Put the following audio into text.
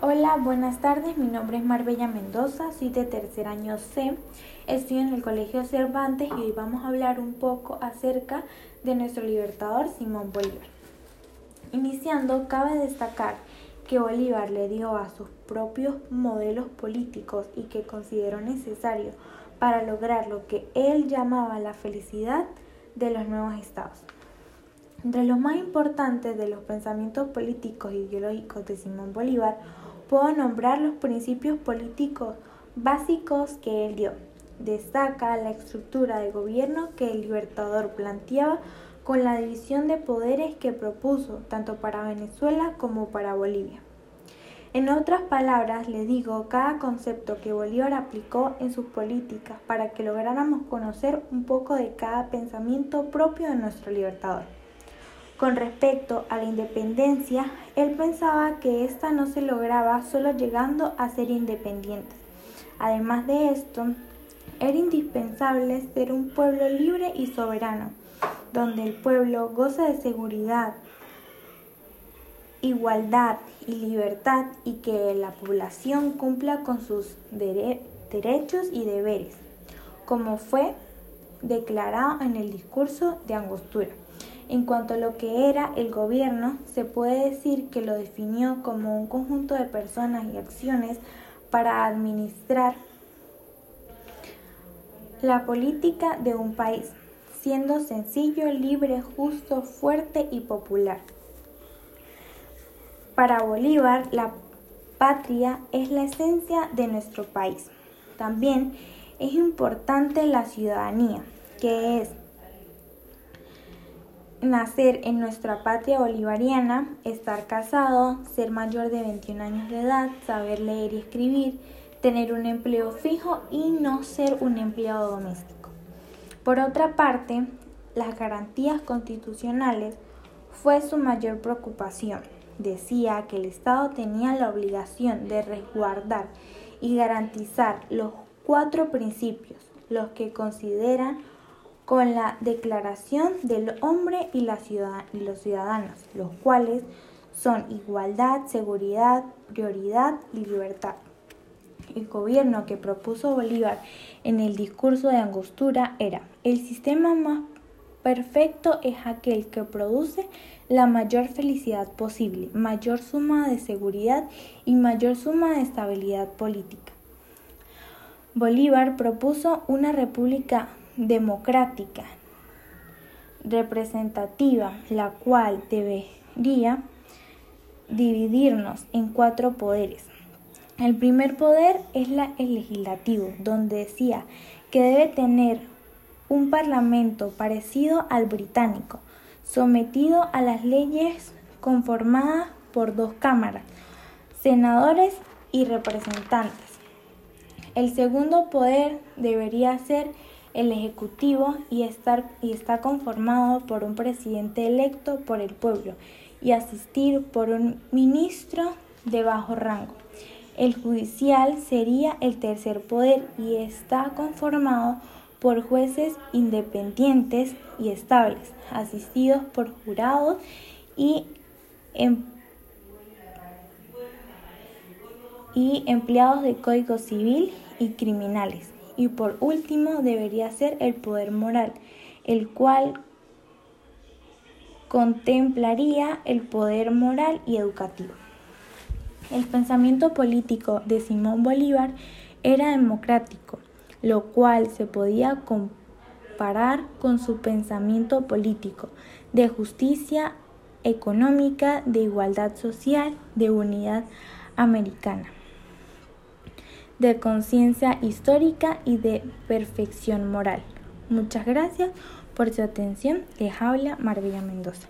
Hola, buenas tardes. Mi nombre es Marbella Mendoza, soy de tercer año C. Estoy en el Colegio Cervantes y hoy vamos a hablar un poco acerca de nuestro libertador Simón Bolívar. Iniciando, cabe destacar que Bolívar le dio a sus propios modelos políticos y que consideró necesario para lograr lo que él llamaba la felicidad de los nuevos estados. Entre los más importantes de los pensamientos políticos e ideológicos de Simón Bolívar puedo nombrar los principios políticos básicos que él dio. Destaca la estructura de gobierno que el libertador planteaba con la división de poderes que propuso tanto para Venezuela como para Bolivia. En otras palabras, le digo cada concepto que Bolívar aplicó en sus políticas para que lográramos conocer un poco de cada pensamiento propio de nuestro libertador. Con respecto a la independencia, él pensaba que ésta no se lograba solo llegando a ser independientes. Además de esto, era indispensable ser un pueblo libre y soberano, donde el pueblo goza de seguridad, igualdad y libertad y que la población cumpla con sus derechos y deberes, como fue declarado en el discurso de Angostura. En cuanto a lo que era el gobierno, se puede decir que lo definió como un conjunto de personas y acciones para administrar la política de un país, siendo sencillo, libre, justo, fuerte y popular. Para Bolívar, la patria es la esencia de nuestro país. También es importante la ciudadanía, que es nacer en nuestra patria bolivariana, estar casado, ser mayor de 21 años de edad, saber leer y escribir, tener un empleo fijo y no ser un empleado doméstico. Por otra parte, las garantías constitucionales fue su mayor preocupación. Decía que el Estado tenía la obligación de resguardar y garantizar los cuatro principios, los que consideran con la Declaración del Hombre y, la y los Ciudadanos, los cuales son igualdad, seguridad, prioridad y libertad. El gobierno que propuso Bolívar en el discurso de Angostura era el sistema más perfecto es aquel que produce la mayor felicidad posible, mayor suma de seguridad y mayor suma de estabilidad política. Bolívar propuso una república democrática, representativa, la cual debería dividirnos en cuatro poderes. El primer poder es la, el legislativo, donde decía que debe tener un parlamento parecido al británico, sometido a las leyes conformadas por dos cámaras, senadores y representantes. El segundo poder debería ser el Ejecutivo y, estar, y está conformado por un presidente electo por el pueblo y asistir por un ministro de bajo rango. El judicial sería el tercer poder y está conformado por jueces independientes y estables, asistidos por jurados y, em, y empleados de código civil y criminales. Y por último debería ser el poder moral, el cual contemplaría el poder moral y educativo. El pensamiento político de Simón Bolívar era democrático, lo cual se podía comparar con su pensamiento político de justicia económica, de igualdad social, de unidad americana de conciencia histórica y de perfección moral. Muchas gracias por su atención. Les habla Marbella Mendoza.